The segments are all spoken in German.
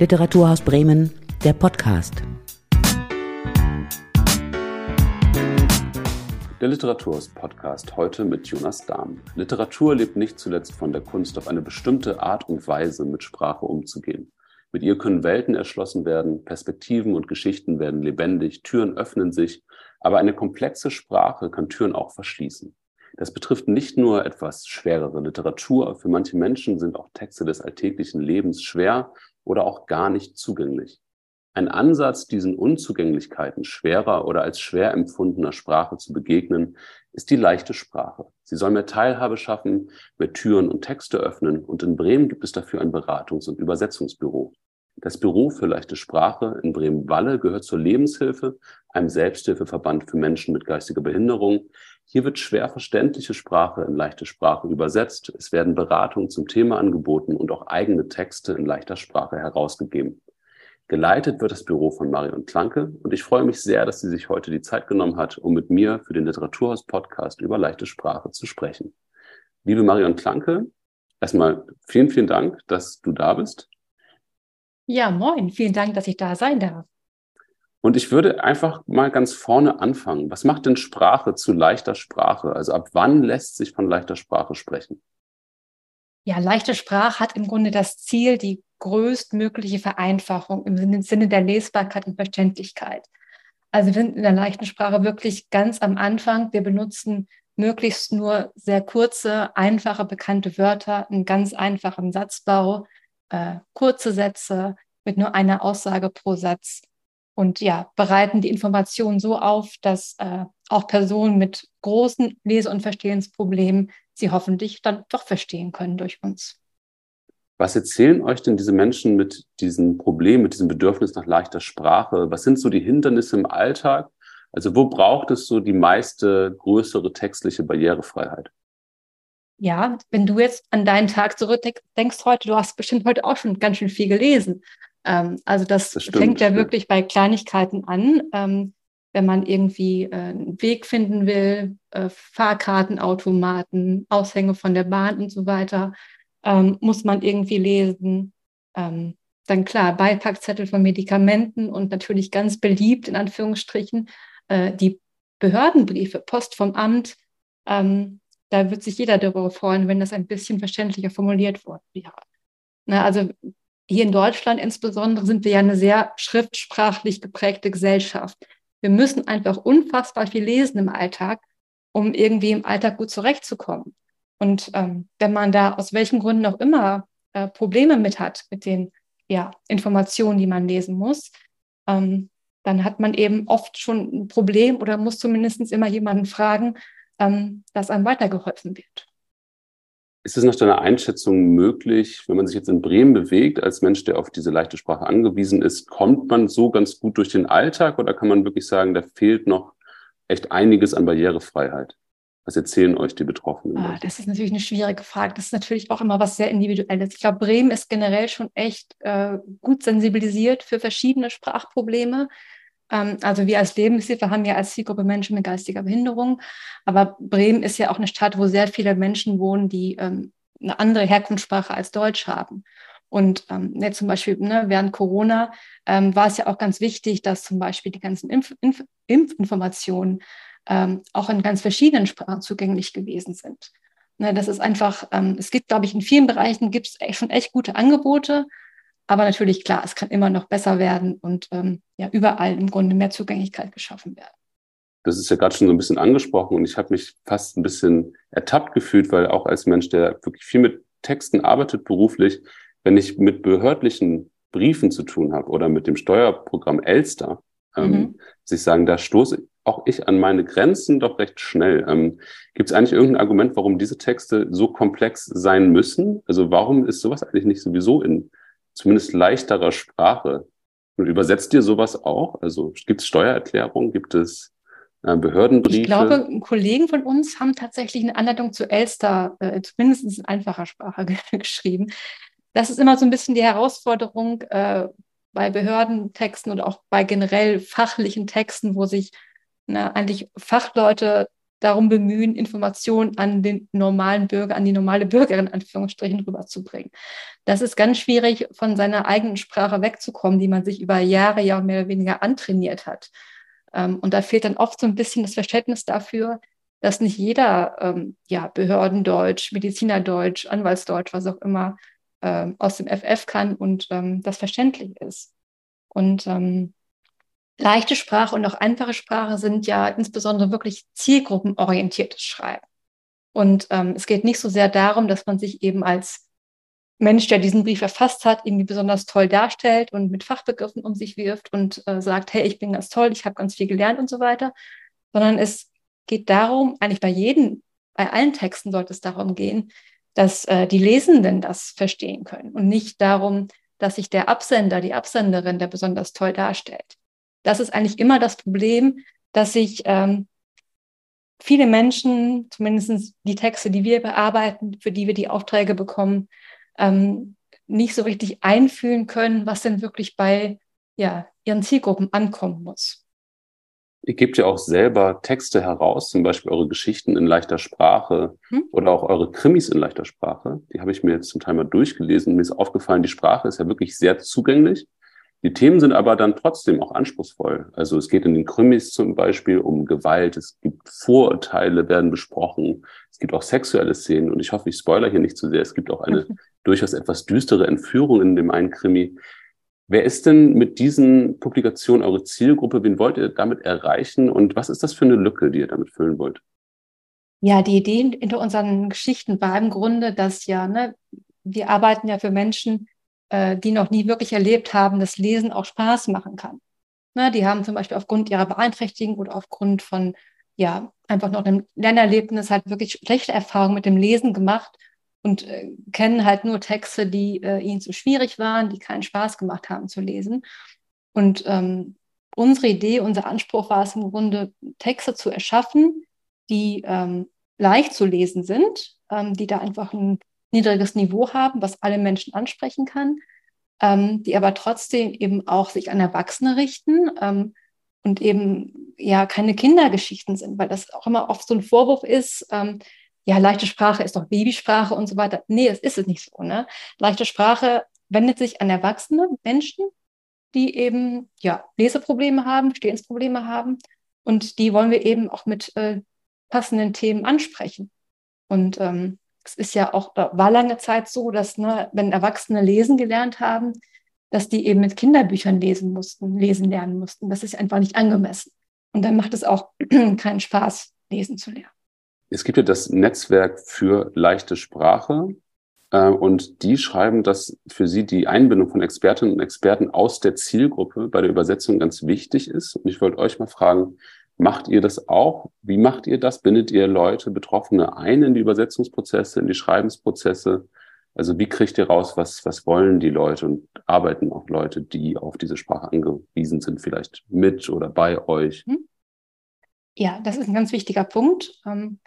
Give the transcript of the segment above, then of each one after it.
Literaturhaus Bremen, der Podcast. Der Literaturhaus-Podcast heute mit Jonas Dahm. Literatur lebt nicht zuletzt von der Kunst, auf eine bestimmte Art und Weise mit Sprache umzugehen. Mit ihr können Welten erschlossen werden, Perspektiven und Geschichten werden lebendig, Türen öffnen sich, aber eine komplexe Sprache kann Türen auch verschließen. Das betrifft nicht nur etwas schwerere Literatur. Für manche Menschen sind auch Texte des alltäglichen Lebens schwer oder auch gar nicht zugänglich. Ein Ansatz, diesen Unzugänglichkeiten schwerer oder als schwer empfundener Sprache zu begegnen, ist die leichte Sprache. Sie soll mehr Teilhabe schaffen, mehr Türen und Texte öffnen und in Bremen gibt es dafür ein Beratungs- und Übersetzungsbüro. Das Büro für leichte Sprache in Bremen-Walle gehört zur Lebenshilfe, einem Selbsthilfeverband für Menschen mit geistiger Behinderung. Hier wird schwer verständliche Sprache in leichte Sprache übersetzt. Es werden Beratungen zum Thema angeboten und auch eigene Texte in leichter Sprache herausgegeben. Geleitet wird das Büro von Marion Klanke und ich freue mich sehr, dass sie sich heute die Zeit genommen hat, um mit mir für den Literaturhaus-Podcast über leichte Sprache zu sprechen. Liebe Marion Klanke, erstmal vielen, vielen Dank, dass du da bist. Ja, moin. Vielen Dank, dass ich da sein darf. Und ich würde einfach mal ganz vorne anfangen. Was macht denn Sprache zu leichter Sprache? Also ab wann lässt sich von leichter Sprache sprechen? Ja, leichte Sprache hat im Grunde das Ziel, die größtmögliche Vereinfachung im Sinne der Lesbarkeit und Verständlichkeit. Also wir sind in der leichten Sprache wirklich ganz am Anfang. Wir benutzen möglichst nur sehr kurze, einfache, bekannte Wörter, einen ganz einfachen Satzbau, äh, kurze Sätze mit nur einer Aussage pro Satz und ja, bereiten die Informationen so auf, dass äh, auch Personen mit großen Lese- und Verstehensproblemen sie hoffentlich dann doch verstehen können durch uns. Was erzählen euch denn diese Menschen mit diesem Problem, mit diesem Bedürfnis nach leichter Sprache? Was sind so die Hindernisse im Alltag? Also wo braucht es so die meiste größere textliche Barrierefreiheit? ja, wenn du jetzt an deinen Tag zurückdenkst heute, du hast bestimmt heute auch schon ganz schön viel gelesen. Ähm, also das, das stimmt, fängt ja stimmt. wirklich bei Kleinigkeiten an. Ähm, wenn man irgendwie äh, einen Weg finden will, äh, Fahrkartenautomaten, Aushänge von der Bahn und so weiter, ähm, muss man irgendwie lesen. Ähm, dann klar, Beipackzettel von Medikamenten und natürlich ganz beliebt in Anführungsstrichen äh, die Behördenbriefe, Post vom Amt. Ähm, da wird sich jeder darüber freuen, wenn das ein bisschen verständlicher formuliert worden wäre. Na, also hier in Deutschland insbesondere sind wir ja eine sehr schriftsprachlich geprägte Gesellschaft. Wir müssen einfach unfassbar viel lesen im Alltag, um irgendwie im Alltag gut zurechtzukommen. Und ähm, wenn man da aus welchen Gründen auch immer äh, Probleme mit hat, mit den ja, Informationen, die man lesen muss, ähm, dann hat man eben oft schon ein Problem oder muss zumindest immer jemanden fragen, ähm, dass einem weitergeholfen wird. Ist es nach deiner Einschätzung möglich, wenn man sich jetzt in Bremen bewegt, als Mensch, der auf diese leichte Sprache angewiesen ist, kommt man so ganz gut durch den Alltag oder kann man wirklich sagen, da fehlt noch echt einiges an Barrierefreiheit? Was erzählen euch die Betroffenen? Ah, das ist natürlich eine schwierige Frage. Das ist natürlich auch immer was sehr Individuelles. Ich glaube, Bremen ist generell schon echt äh, gut sensibilisiert für verschiedene Sprachprobleme. Ähm, also wir als Lebenshilfe haben ja als Zielgruppe Menschen mit geistiger Behinderung. Aber Bremen ist ja auch eine Stadt, wo sehr viele Menschen wohnen, die ähm, eine andere Herkunftssprache als Deutsch haben. Und ähm, ne, zum Beispiel ne, während Corona ähm, war es ja auch ganz wichtig, dass zum Beispiel die ganzen Impf Impf Impfinformationen ähm, auch in ganz verschiedenen Sprachen zugänglich gewesen sind. Ne, das ist einfach, ähm, es gibt, glaube ich, in vielen Bereichen gibt es schon echt gute Angebote, aber natürlich, klar, es kann immer noch besser werden und ähm, ja, überall im Grunde mehr Zugänglichkeit geschaffen werden. Das ist ja gerade schon so ein bisschen angesprochen und ich habe mich fast ein bisschen ertappt gefühlt, weil auch als Mensch, der wirklich viel mit Texten arbeitet beruflich, wenn ich mit behördlichen Briefen zu tun habe oder mit dem Steuerprogramm Elster, ähm, mhm. muss ich sagen, da stoße auch ich an meine Grenzen doch recht schnell. Ähm, Gibt es eigentlich irgendein Argument, warum diese Texte so komplex sein müssen? Also warum ist sowas eigentlich nicht sowieso in zumindest leichterer Sprache. Und übersetzt ihr sowas auch? Also gibt es Steuererklärungen? Gibt es äh, Behördenbriefe? Ich glaube, Kollegen von uns haben tatsächlich eine Anleitung zu Elster, äh, zumindest in einfacher Sprache geschrieben. Das ist immer so ein bisschen die Herausforderung äh, bei Behördentexten und auch bei generell fachlichen Texten, wo sich na, eigentlich Fachleute darum bemühen, Informationen an den normalen Bürger, an die normale Bürgerin in Anführungsstrichen rüberzubringen. Das ist ganz schwierig, von seiner eigenen Sprache wegzukommen, die man sich über Jahre, ja mehr oder weniger antrainiert hat. Ähm, und da fehlt dann oft so ein bisschen das Verständnis dafür, dass nicht jeder ähm, ja, Behördendeutsch, Medizinerdeutsch, Anwaltsdeutsch, was auch immer, ähm, aus dem FF kann und ähm, das verständlich ist. Und ähm, leichte Sprache und auch einfache Sprache sind ja insbesondere wirklich zielgruppenorientiertes Schreiben. Und ähm, es geht nicht so sehr darum, dass man sich eben als Mensch, der diesen Brief verfasst hat, irgendwie besonders toll darstellt und mit Fachbegriffen um sich wirft und äh, sagt, hey, ich bin ganz toll, ich habe ganz viel gelernt und so weiter, sondern es geht darum, eigentlich bei jedem, bei allen Texten sollte es darum gehen, dass äh, die Lesenden das verstehen können und nicht darum, dass sich der Absender, die Absenderin, der besonders toll darstellt das ist eigentlich immer das Problem, dass sich ähm, viele Menschen, zumindest die Texte, die wir bearbeiten, für die wir die Aufträge bekommen, ähm, nicht so richtig einfühlen können, was denn wirklich bei ja, ihren Zielgruppen ankommen muss. Ihr gebt ja auch selber Texte heraus, zum Beispiel eure Geschichten in leichter Sprache hm? oder auch eure Krimis in leichter Sprache. Die habe ich mir jetzt zum Teil mal durchgelesen. Mir ist aufgefallen, die Sprache ist ja wirklich sehr zugänglich. Die Themen sind aber dann trotzdem auch anspruchsvoll. Also es geht in den Krimis zum Beispiel um Gewalt, es gibt Vorurteile, werden besprochen, es gibt auch sexuelle Szenen und ich hoffe, ich spoiler hier nicht zu sehr. Es gibt auch eine durchaus etwas düstere Entführung in dem einen Krimi. Wer ist denn mit diesen Publikationen eure Zielgruppe? Wen wollt ihr damit erreichen und was ist das für eine Lücke, die ihr damit füllen wollt? Ja, die Idee hinter unseren Geschichten war im Grunde, dass ja, ne, wir arbeiten ja für Menschen, äh, die noch nie wirklich erlebt haben, dass Lesen auch Spaß machen kann. Ne, die haben zum Beispiel aufgrund ihrer Beeinträchtigung oder aufgrund von, ja, einfach noch einem Lernerlebnis halt wirklich schlechte Erfahrungen mit dem Lesen gemacht und äh, kennen halt nur Texte, die äh, ihnen zu schwierig waren, die keinen Spaß gemacht haben zu lesen. Und ähm, unsere Idee, unser Anspruch war es im Grunde, Texte zu erschaffen, die ähm, leicht zu lesen sind, ähm, die da einfach ein niedriges Niveau haben, was alle Menschen ansprechen kann, ähm, die aber trotzdem eben auch sich an Erwachsene richten ähm, und eben ja keine Kindergeschichten sind, weil das auch immer oft so ein Vorwurf ist, ähm, ja, leichte Sprache ist doch Babysprache und so weiter. Nee, es ist es nicht so. Ne? Leichte Sprache wendet sich an erwachsene Menschen, die eben ja, Leseprobleme haben, Stehensprobleme haben und die wollen wir eben auch mit äh, passenden Themen ansprechen. Und ähm, es ist ja auch, war lange Zeit so, dass, ne, wenn Erwachsene lesen gelernt haben, dass die eben mit Kinderbüchern lesen mussten, lesen lernen mussten. Das ist einfach nicht angemessen. Und dann macht es auch keinen Spaß, lesen zu lernen. Es gibt ja das Netzwerk für leichte Sprache. Äh, und die schreiben, dass für sie die Einbindung von Expertinnen und Experten aus der Zielgruppe bei der Übersetzung ganz wichtig ist. Und ich wollte euch mal fragen, Macht ihr das auch? Wie macht ihr das? Bindet ihr Leute, Betroffene ein in die Übersetzungsprozesse, in die Schreibensprozesse? Also wie kriegt ihr raus, was, was wollen die Leute und arbeiten auch Leute, die auf diese Sprache angewiesen sind, vielleicht mit oder bei euch? Hm? Ja, das ist ein ganz wichtiger Punkt. Ähm,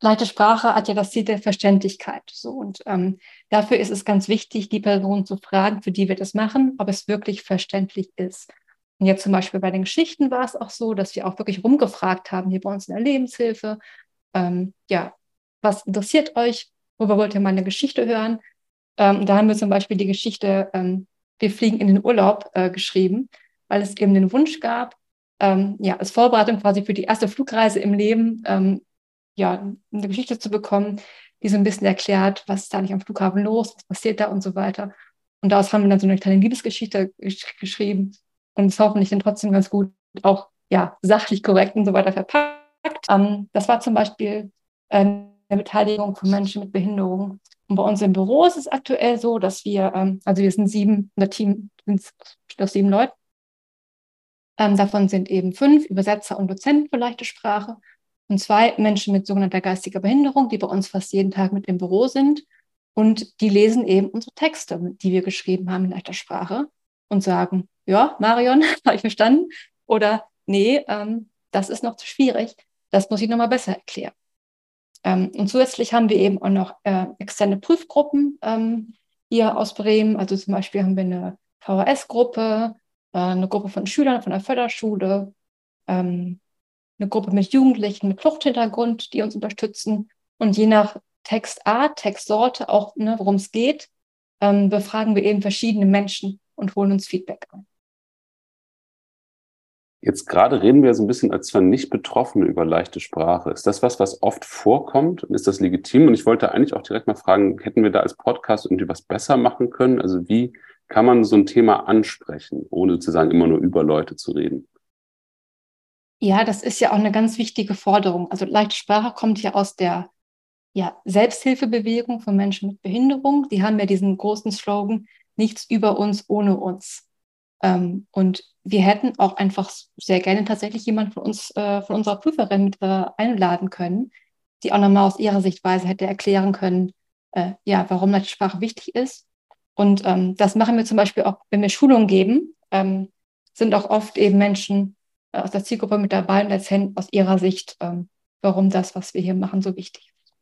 leichte Sprache hat ja das Ziel der Verständlichkeit. So, und ähm, dafür ist es ganz wichtig, die Person zu fragen, für die wir das machen, ob es wirklich verständlich ist. Und jetzt zum Beispiel bei den Geschichten war es auch so, dass wir auch wirklich rumgefragt haben, hier bei uns in der Lebenshilfe, ähm, ja, was interessiert euch? Worüber wollt ihr mal eine Geschichte hören? Ähm, da haben wir zum Beispiel die Geschichte ähm, Wir fliegen in den Urlaub äh, geschrieben, weil es eben den Wunsch gab, ähm, ja, als Vorbereitung quasi für die erste Flugreise im Leben, ähm, ja, eine Geschichte zu bekommen, die so ein bisschen erklärt, was ist da nicht am Flughafen los, was passiert da und so weiter. Und daraus haben wir dann so eine kleine Liebesgeschichte geschrieben und es hoffentlich dann trotzdem ganz gut auch ja, sachlich korrekt und so weiter verpackt. Ähm, das war zum Beispiel äh, eine Beteiligung von Menschen mit Behinderung. Und bei uns im Büro ist es aktuell so, dass wir, ähm, also wir sind sieben, unser Team sind aus sieben Leuten. Ähm, davon sind eben fünf Übersetzer und Dozenten für leichte Sprache und zwei Menschen mit sogenannter geistiger Behinderung, die bei uns fast jeden Tag mit im Büro sind. Und die lesen eben unsere Texte, die wir geschrieben haben in leichter Sprache und sagen, ja, Marion, habe ich verstanden. Oder nee, ähm, das ist noch zu schwierig. Das muss ich nochmal besser erklären. Ähm, und zusätzlich haben wir eben auch noch äh, externe Prüfgruppen ähm, hier aus Bremen. Also zum Beispiel haben wir eine VHS-Gruppe, äh, eine Gruppe von Schülern von der Förderschule, ähm, eine Gruppe mit Jugendlichen mit Fluchthintergrund, die uns unterstützen. Und je nach Textart, Textsorte, auch ne, worum es geht, ähm, befragen wir eben verschiedene Menschen und holen uns Feedback an. Jetzt gerade reden wir so ein bisschen als zwar nicht Betroffene über leichte Sprache. Ist das was, was oft vorkommt? Und ist das legitim? Und ich wollte eigentlich auch direkt mal fragen, hätten wir da als Podcast irgendwie was besser machen können? Also wie kann man so ein Thema ansprechen, ohne sozusagen immer nur über Leute zu reden? Ja, das ist ja auch eine ganz wichtige Forderung. Also leichte Sprache kommt ja aus der ja, Selbsthilfebewegung von Menschen mit Behinderung. Die haben ja diesen großen Slogan, nichts über uns ohne uns. Ähm, und wir hätten auch einfach sehr gerne tatsächlich jemand von uns, äh, von unserer Prüferin mit äh, einladen können, die auch nochmal aus ihrer Sichtweise hätte erklären können, äh, ja, warum die Sprache wichtig ist. Und ähm, das machen wir zum Beispiel auch, wenn wir Schulungen geben, ähm, sind auch oft eben Menschen äh, aus der Zielgruppe mit dabei und erzählen aus ihrer Sicht, ähm, warum das, was wir hier machen, so wichtig ist.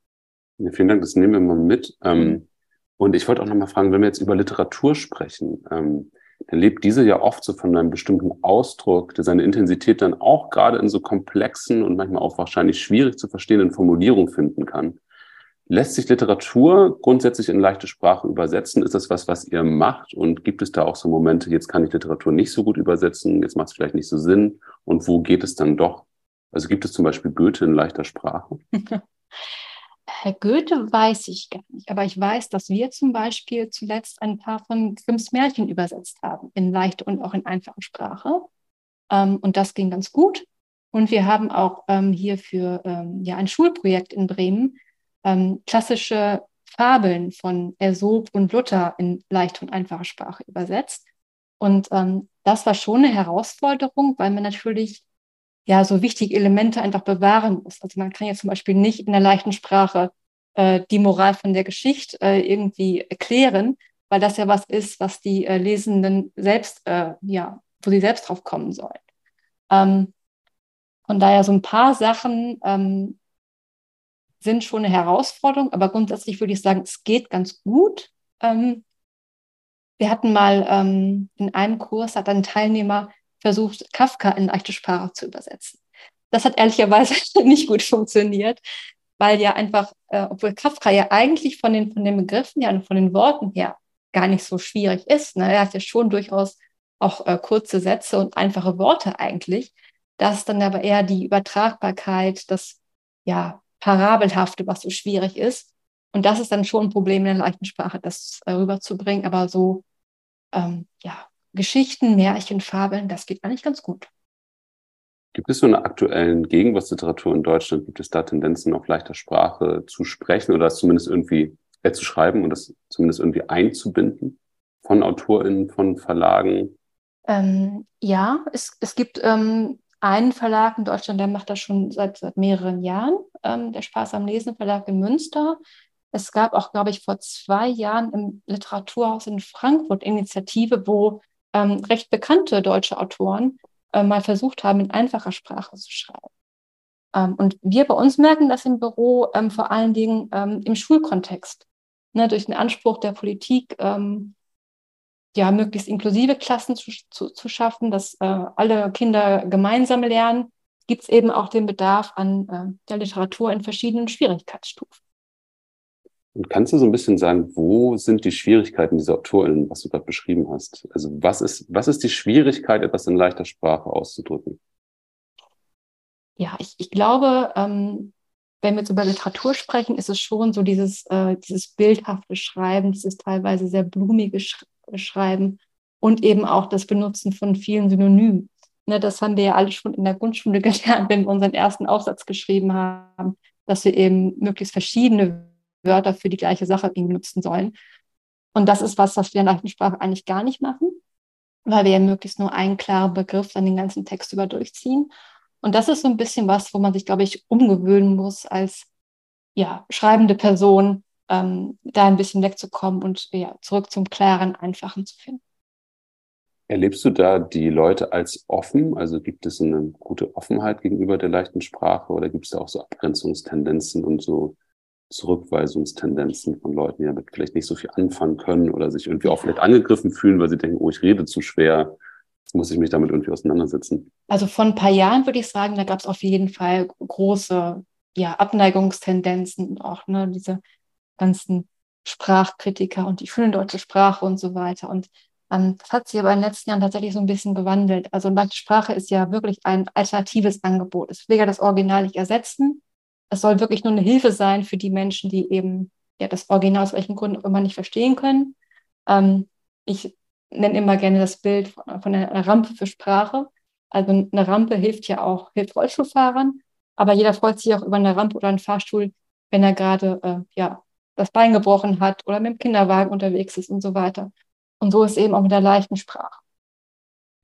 Ja, vielen Dank, das nehmen wir mal mit. Ähm, mhm. Und ich wollte auch nochmal fragen, wenn wir jetzt über Literatur sprechen, ähm, dann lebt diese ja oft so von einem bestimmten Ausdruck, der seine Intensität dann auch gerade in so komplexen und manchmal auch wahrscheinlich schwierig zu verstehenden Formulierungen finden kann. Lässt sich Literatur grundsätzlich in leichte Sprache übersetzen? Ist das was, was ihr macht? Und gibt es da auch so Momente, jetzt kann ich Literatur nicht so gut übersetzen, jetzt macht es vielleicht nicht so Sinn? Und wo geht es dann doch? Also gibt es zum Beispiel Goethe in leichter Sprache? Herr Goethe weiß ich gar nicht, aber ich weiß, dass wir zum Beispiel zuletzt ein paar von Grimms Märchen übersetzt haben, in leichter und auch in einfacher Sprache. Ähm, und das ging ganz gut. Und wir haben auch ähm, hier für ähm, ja, ein Schulprojekt in Bremen klassische Fabeln von Aesop und Luther in leichter und einfacher Sprache übersetzt. Und das war schon eine Herausforderung, weil man natürlich ja so wichtige Elemente einfach bewahren muss. Also man kann ja zum Beispiel nicht in der leichten Sprache äh, die Moral von der Geschichte äh, irgendwie erklären, weil das ja was ist, was die äh, Lesenden selbst, äh, ja, wo sie selbst drauf kommen sollen. Ähm, von daher so ein paar Sachen ähm, sind schon eine Herausforderung, aber grundsätzlich würde ich sagen, es geht ganz gut. Ähm, wir hatten mal ähm, in einem Kurs, hat ein Teilnehmer versucht, Kafka in leichte Sprache zu übersetzen. Das hat ehrlicherweise nicht gut funktioniert, weil ja einfach, äh, obwohl Kafka ja eigentlich von den, von den Begriffen ja und von den Worten her gar nicht so schwierig ist. Ne? Er hat ja schon durchaus auch äh, kurze Sätze und einfache Worte eigentlich. Das ist dann aber eher die Übertragbarkeit, das ja Parabelhafte, was so schwierig ist. Und das ist dann schon ein Problem in der leichten Sprache, das äh, rüberzubringen. Aber so ähm, ja, Geschichten, Märchen, Fabeln, das geht eigentlich ganz gut. Gibt es so eine aktuellen Gegenwartsliteratur in Deutschland? Gibt es da Tendenzen, auf leichter Sprache zu sprechen oder das zumindest irgendwie äh, zu schreiben und das zumindest irgendwie einzubinden von AutorInnen, von Verlagen? Ähm, ja, es, es gibt ähm, einen Verlag in Deutschland, der macht das schon seit, seit mehreren Jahren, ähm, der Spaß am Lesen Verlag in Münster. Es gab auch, glaube ich, vor zwei Jahren im Literaturhaus in Frankfurt Initiative, wo ähm, recht bekannte deutsche Autoren äh, mal versucht haben, in einfacher Sprache zu schreiben. Ähm, und wir bei uns merken das im Büro ähm, vor allen Dingen ähm, im Schulkontext. Ne, durch den Anspruch der Politik, ähm, ja, möglichst inklusive Klassen zu, zu, zu schaffen, dass äh, alle Kinder gemeinsam lernen, gibt es eben auch den Bedarf an äh, der Literatur in verschiedenen Schwierigkeitsstufen. Und kannst du so ein bisschen sagen, wo sind die Schwierigkeiten dieser AutorInnen, was du gerade beschrieben hast? Also was ist, was ist die Schwierigkeit, etwas in leichter Sprache auszudrücken? Ja, ich, ich glaube, ähm, wenn wir jetzt über Literatur sprechen, ist es schon so dieses, äh, dieses bildhafte Schreiben, dieses teilweise sehr blumige Sch Schreiben und eben auch das Benutzen von vielen Synonymen. Ne, das haben wir ja alle schon in der Grundschule gelernt, wenn wir unseren ersten Aufsatz geschrieben haben, dass wir eben möglichst verschiedene Wörter für die gleiche Sache irgendwie nutzen sollen. Und das ist was, was wir in der Sprache eigentlich gar nicht machen, weil wir ja möglichst nur einen klaren Begriff dann den ganzen Text über durchziehen. Und das ist so ein bisschen was, wo man sich, glaube ich, umgewöhnen muss als ja, schreibende Person, ähm, da ein bisschen wegzukommen und ja, zurück zum klaren, einfachen zu finden. Erlebst du da die Leute als offen? Also gibt es eine gute Offenheit gegenüber der leichten Sprache oder gibt es da auch so Abgrenzungstendenzen und so Zurückweisungstendenzen von Leuten, die damit vielleicht nicht so viel anfangen können oder sich irgendwie auch vielleicht angegriffen fühlen, weil sie denken, oh, ich rede zu schwer. Jetzt muss ich mich damit irgendwie auseinandersetzen. Also vor ein paar Jahren würde ich sagen, da gab es auf jeden Fall große ja, Abneigungstendenzen, auch ne, diese ganzen Sprachkritiker und die schöne deutsche Sprache und so weiter. Und ähm, das hat sich aber in den letzten Jahren tatsächlich so ein bisschen gewandelt. Also leichte Sprache ist ja wirklich ein alternatives Angebot. Es will ja das Original nicht ersetzen. Es soll wirklich nur eine Hilfe sein für die Menschen, die eben ja, das Original aus welchen Gründen auch immer nicht verstehen können. Ähm, ich nenne immer gerne das Bild von, von einer Rampe für Sprache. Also eine Rampe hilft ja auch, hilft Rollstuhlfahrern, aber jeder freut sich auch über eine Rampe oder einen Fahrstuhl, wenn er gerade äh, ja, das Bein gebrochen hat oder mit dem Kinderwagen unterwegs ist und so weiter. Und so ist eben auch mit der leichten Sprache.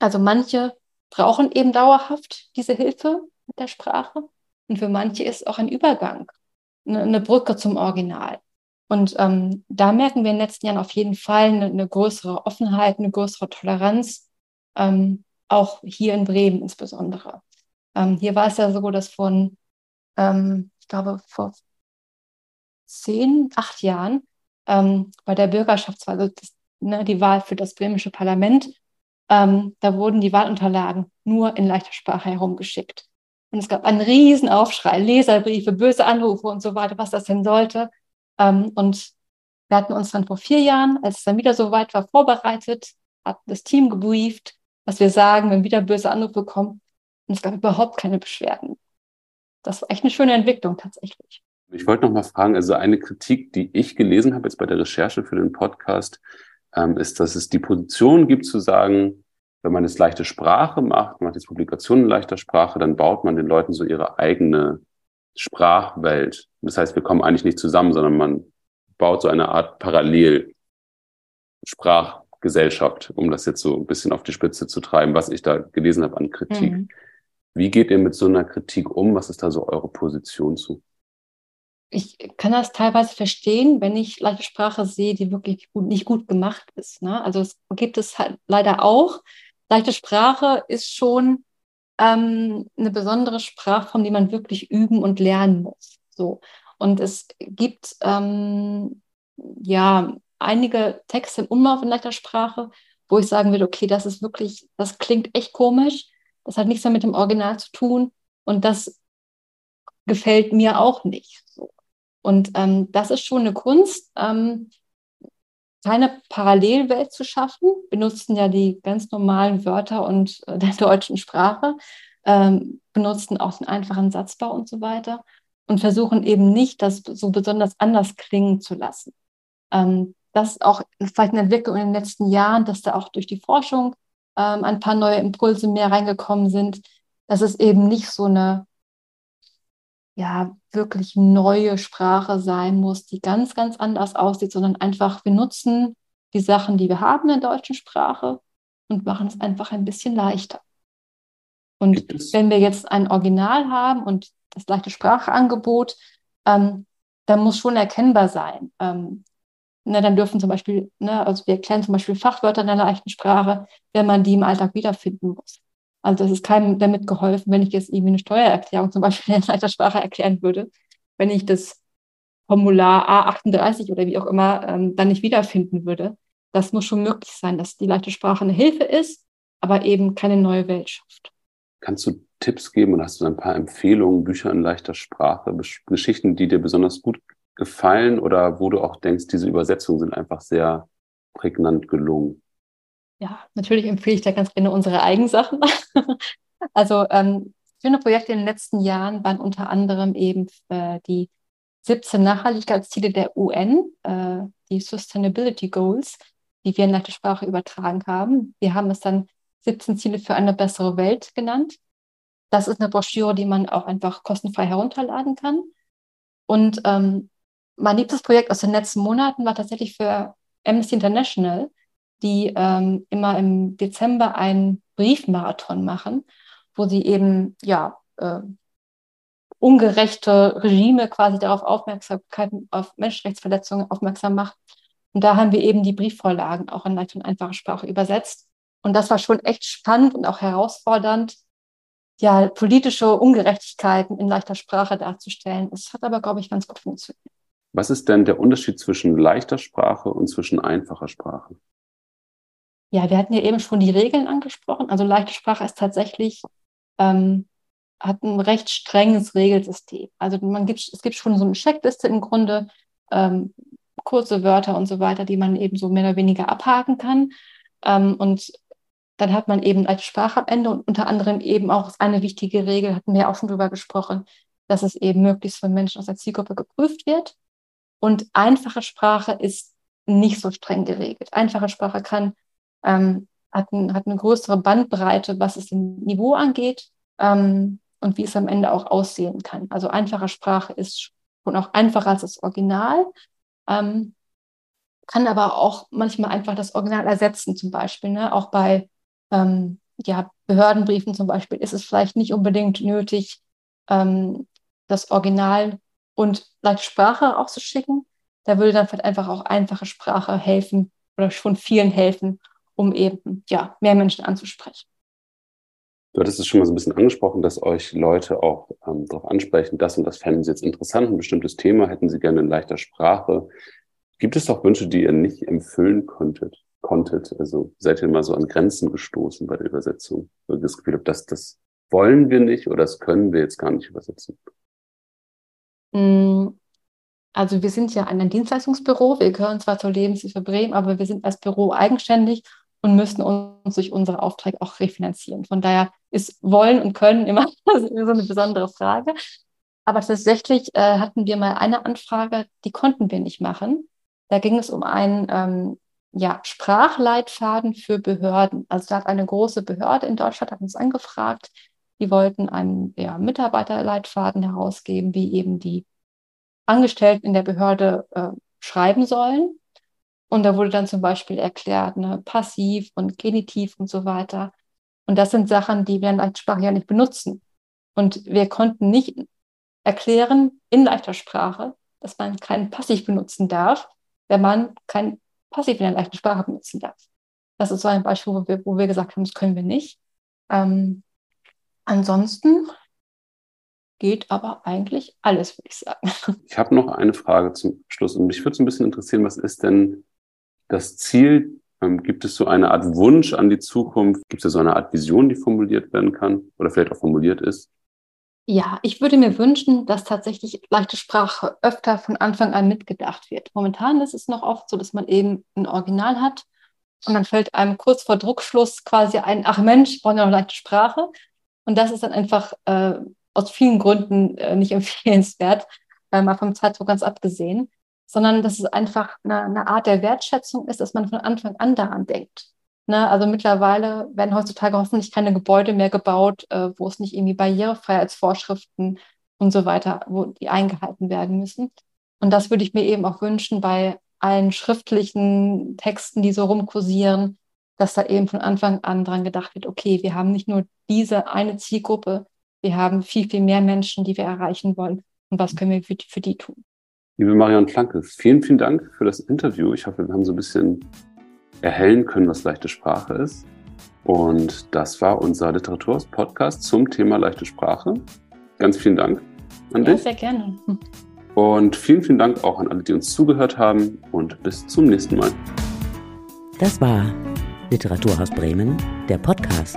Also manche brauchen eben dauerhaft diese Hilfe mit der Sprache und für manche ist auch ein Übergang, eine, eine Brücke zum Original. Und ähm, da merken wir in den letzten Jahren auf jeden Fall eine, eine größere Offenheit, eine größere Toleranz, ähm, auch hier in Bremen insbesondere. Ähm, hier war es ja so, dass von, ähm, ich glaube, vor zehn, acht Jahren ähm, bei der Bürgerschaftswahl, also das, ne, die Wahl für das bremische Parlament, ähm, da wurden die Wahlunterlagen nur in leichter Sprache herumgeschickt. Und es gab einen riesen Aufschrei, Leserbriefe, böse Anrufe und so weiter, was das denn sollte. Ähm, und wir hatten uns dann vor vier Jahren, als es dann wieder so weit war, vorbereitet, hat das Team gebrieft, was wir sagen, wenn wieder böse Anrufe kommen. Und es gab überhaupt keine Beschwerden. Das war echt eine schöne Entwicklung tatsächlich. Ich wollte noch mal fragen, also eine Kritik, die ich gelesen habe jetzt bei der Recherche für den Podcast, ähm, ist, dass es die Position gibt zu sagen, wenn man jetzt leichte Sprache macht, macht jetzt Publikationen in leichter Sprache, dann baut man den Leuten so ihre eigene Sprachwelt. Das heißt, wir kommen eigentlich nicht zusammen, sondern man baut so eine Art Parallelsprachgesellschaft, um das jetzt so ein bisschen auf die Spitze zu treiben, was ich da gelesen habe an Kritik. Mhm. Wie geht ihr mit so einer Kritik um? Was ist da so eure Position zu? ich kann das teilweise verstehen, wenn ich leichte Sprache sehe, die wirklich gut, nicht gut gemacht ist. Ne? Also es gibt es halt leider auch. Leichte Sprache ist schon ähm, eine besondere Sprachform, die man wirklich üben und lernen muss. So. Und es gibt ähm, ja einige Texte im Umlauf in leichter Sprache, wo ich sagen würde, okay, das ist wirklich, das klingt echt komisch, das hat nichts mehr mit dem Original zu tun und das gefällt mir auch nicht. So. Und ähm, das ist schon eine Kunst, ähm, keine Parallelwelt zu schaffen. Wir nutzen ja die ganz normalen Wörter und äh, der deutschen Sprache, ähm, benutzen auch den einfachen Satzbau und so weiter und versuchen eben nicht, das so besonders anders klingen zu lassen. Ähm, das ist auch vielleicht eine Entwicklung in den letzten Jahren, dass da auch durch die Forschung ähm, ein paar neue Impulse mehr reingekommen sind, dass es eben nicht so eine ja wirklich neue Sprache sein muss, die ganz, ganz anders aussieht, sondern einfach, wir nutzen die Sachen, die wir haben in der deutschen Sprache und machen es einfach ein bisschen leichter. Und wenn wir jetzt ein Original haben und das leichte Spracheangebot, ähm, dann muss schon erkennbar sein. Ähm, ne, dann dürfen zum Beispiel, ne, also wir erklären zum Beispiel Fachwörter in der leichten Sprache, wenn man die im Alltag wiederfinden muss. Also es ist keinem damit geholfen, wenn ich jetzt irgendwie eine Steuererklärung zum Beispiel in leichter Sprache erklären würde, wenn ich das Formular A38 oder wie auch immer ähm, dann nicht wiederfinden würde. Das muss schon möglich sein, dass die leichte Sprache eine Hilfe ist, aber eben keine neue Welt schafft. Kannst du Tipps geben und hast du ein paar Empfehlungen, Bücher in leichter Sprache, Geschichten, die dir besonders gut gefallen oder wo du auch denkst, diese Übersetzungen sind einfach sehr prägnant gelungen? Ja, natürlich empfehle ich da ganz gerne unsere Eigensachen. also ähm, schöne Projekte in den letzten Jahren waren unter anderem eben äh, die 17 Nachhaltigkeitsziele der UN, äh, die Sustainability Goals, die wir in leichte Sprache übertragen haben. Wir haben es dann 17 Ziele für eine bessere Welt genannt. Das ist eine Broschüre, die man auch einfach kostenfrei herunterladen kann. Und ähm, mein liebstes Projekt aus den letzten Monaten war tatsächlich für Amnesty International die ähm, immer im Dezember einen Briefmarathon machen, wo sie eben ja äh, ungerechte Regime quasi darauf Aufmerksamkeit auf Menschenrechtsverletzungen aufmerksam macht. Und da haben wir eben die Briefvorlagen auch in leicht und einfache Sprache übersetzt. Und das war schon echt spannend und auch herausfordernd, ja, politische Ungerechtigkeiten in leichter Sprache darzustellen. Es hat aber, glaube ich, ganz gut funktioniert. Was ist denn der Unterschied zwischen leichter Sprache und zwischen einfacher Sprache? Ja, wir hatten ja eben schon die Regeln angesprochen. Also leichte Sprache ist tatsächlich, ähm, hat ein recht strenges Regelsystem. Also man gibt, es gibt schon so eine Checkliste im Grunde, ähm, kurze Wörter und so weiter, die man eben so mehr oder weniger abhaken kann. Ähm, und dann hat man eben leichte Sprache am Ende und unter anderem eben auch eine wichtige Regel, hatten wir ja auch schon drüber gesprochen, dass es eben möglichst von Menschen aus der Zielgruppe geprüft wird. Und einfache Sprache ist nicht so streng geregelt. Einfache Sprache kann ähm, hat, ein, hat eine größere Bandbreite, was es im Niveau angeht ähm, und wie es am Ende auch aussehen kann. Also einfache Sprache ist schon auch einfacher als das Original, ähm, kann aber auch manchmal einfach das Original ersetzen, zum Beispiel. Ne? Auch bei ähm, ja, Behördenbriefen zum Beispiel ist es vielleicht nicht unbedingt nötig, ähm, das Original und leichte Sprache auszuschicken. Da würde dann vielleicht einfach auch einfache Sprache helfen oder schon vielen helfen, um eben ja, mehr Menschen anzusprechen. Du hattest es schon mal so ein bisschen angesprochen, dass euch Leute auch ähm, darauf ansprechen, das und das fänden sie jetzt interessant, ein bestimmtes Thema hätten sie gerne in leichter Sprache. Gibt es auch Wünsche, die ihr nicht erfüllen konntet? konntet? Also seid ihr mal so an Grenzen gestoßen bei der Übersetzung? Ihr das Gefühl habt, das, das wollen wir nicht oder das können wir jetzt gar nicht übersetzen? Mm, also wir sind ja ein Dienstleistungsbüro, wir gehören zwar zur Lebenshilfe Bremen, aber wir sind als Büro eigenständig und müssen uns durch unsere Aufträge auch refinanzieren. Von daher ist wollen und können immer so eine besondere Frage. Aber tatsächlich äh, hatten wir mal eine Anfrage, die konnten wir nicht machen. Da ging es um einen ähm, ja, Sprachleitfaden für Behörden. Also da hat eine große Behörde in Deutschland hat uns angefragt. Die wollten einen ja, Mitarbeiterleitfaden herausgeben, wie eben die Angestellten in der Behörde äh, schreiben sollen. Und da wurde dann zum Beispiel erklärt, ne, passiv und genitiv und so weiter. Und das sind Sachen, die wir in leichter Sprache ja nicht benutzen. Und wir konnten nicht erklären in leichter Sprache, dass man kein Passiv benutzen darf, wenn man kein Passiv in der leichten Sprache benutzen darf. Das ist so ein Beispiel, wo wir, wo wir gesagt haben, das können wir nicht. Ähm, ansonsten geht aber eigentlich alles, würde ich sagen. Ich habe noch eine Frage zum Schluss und mich würde es ein bisschen interessieren, was ist denn das Ziel? Ähm, gibt es so eine Art Wunsch an die Zukunft? Gibt es so eine Art Vision, die formuliert werden kann oder vielleicht auch formuliert ist? Ja, ich würde mir wünschen, dass tatsächlich leichte Sprache öfter von Anfang an mitgedacht wird. Momentan ist es noch oft so, dass man eben ein Original hat und dann fällt einem kurz vor Druckschluss quasi ein, ach Mensch, ich brauche noch leichte Sprache. Und das ist dann einfach äh, aus vielen Gründen äh, nicht empfehlenswert, äh, mal vom Zeitdruck ganz abgesehen sondern dass es einfach eine, eine Art der Wertschätzung ist, dass man von Anfang an daran denkt. Ne? Also mittlerweile werden heutzutage hoffentlich keine Gebäude mehr gebaut, äh, wo es nicht irgendwie Barrierefreiheitsvorschriften und so weiter, wo die eingehalten werden müssen. Und das würde ich mir eben auch wünschen bei allen schriftlichen Texten, die so rumkursieren, dass da eben von Anfang an dran gedacht wird, okay, wir haben nicht nur diese eine Zielgruppe, wir haben viel, viel mehr Menschen, die wir erreichen wollen. Und was können wir für, für die tun? Liebe Marion Flanke, vielen, vielen Dank für das Interview. Ich hoffe, wir haben so ein bisschen erhellen können, was leichte Sprache ist. Und das war unser Literaturhaus-Podcast zum Thema leichte Sprache. Ganz vielen Dank an ja, dich. Sehr gerne. Und vielen, vielen Dank auch an alle, die uns zugehört haben. Und bis zum nächsten Mal. Das war Literaturhaus Bremen, der Podcast.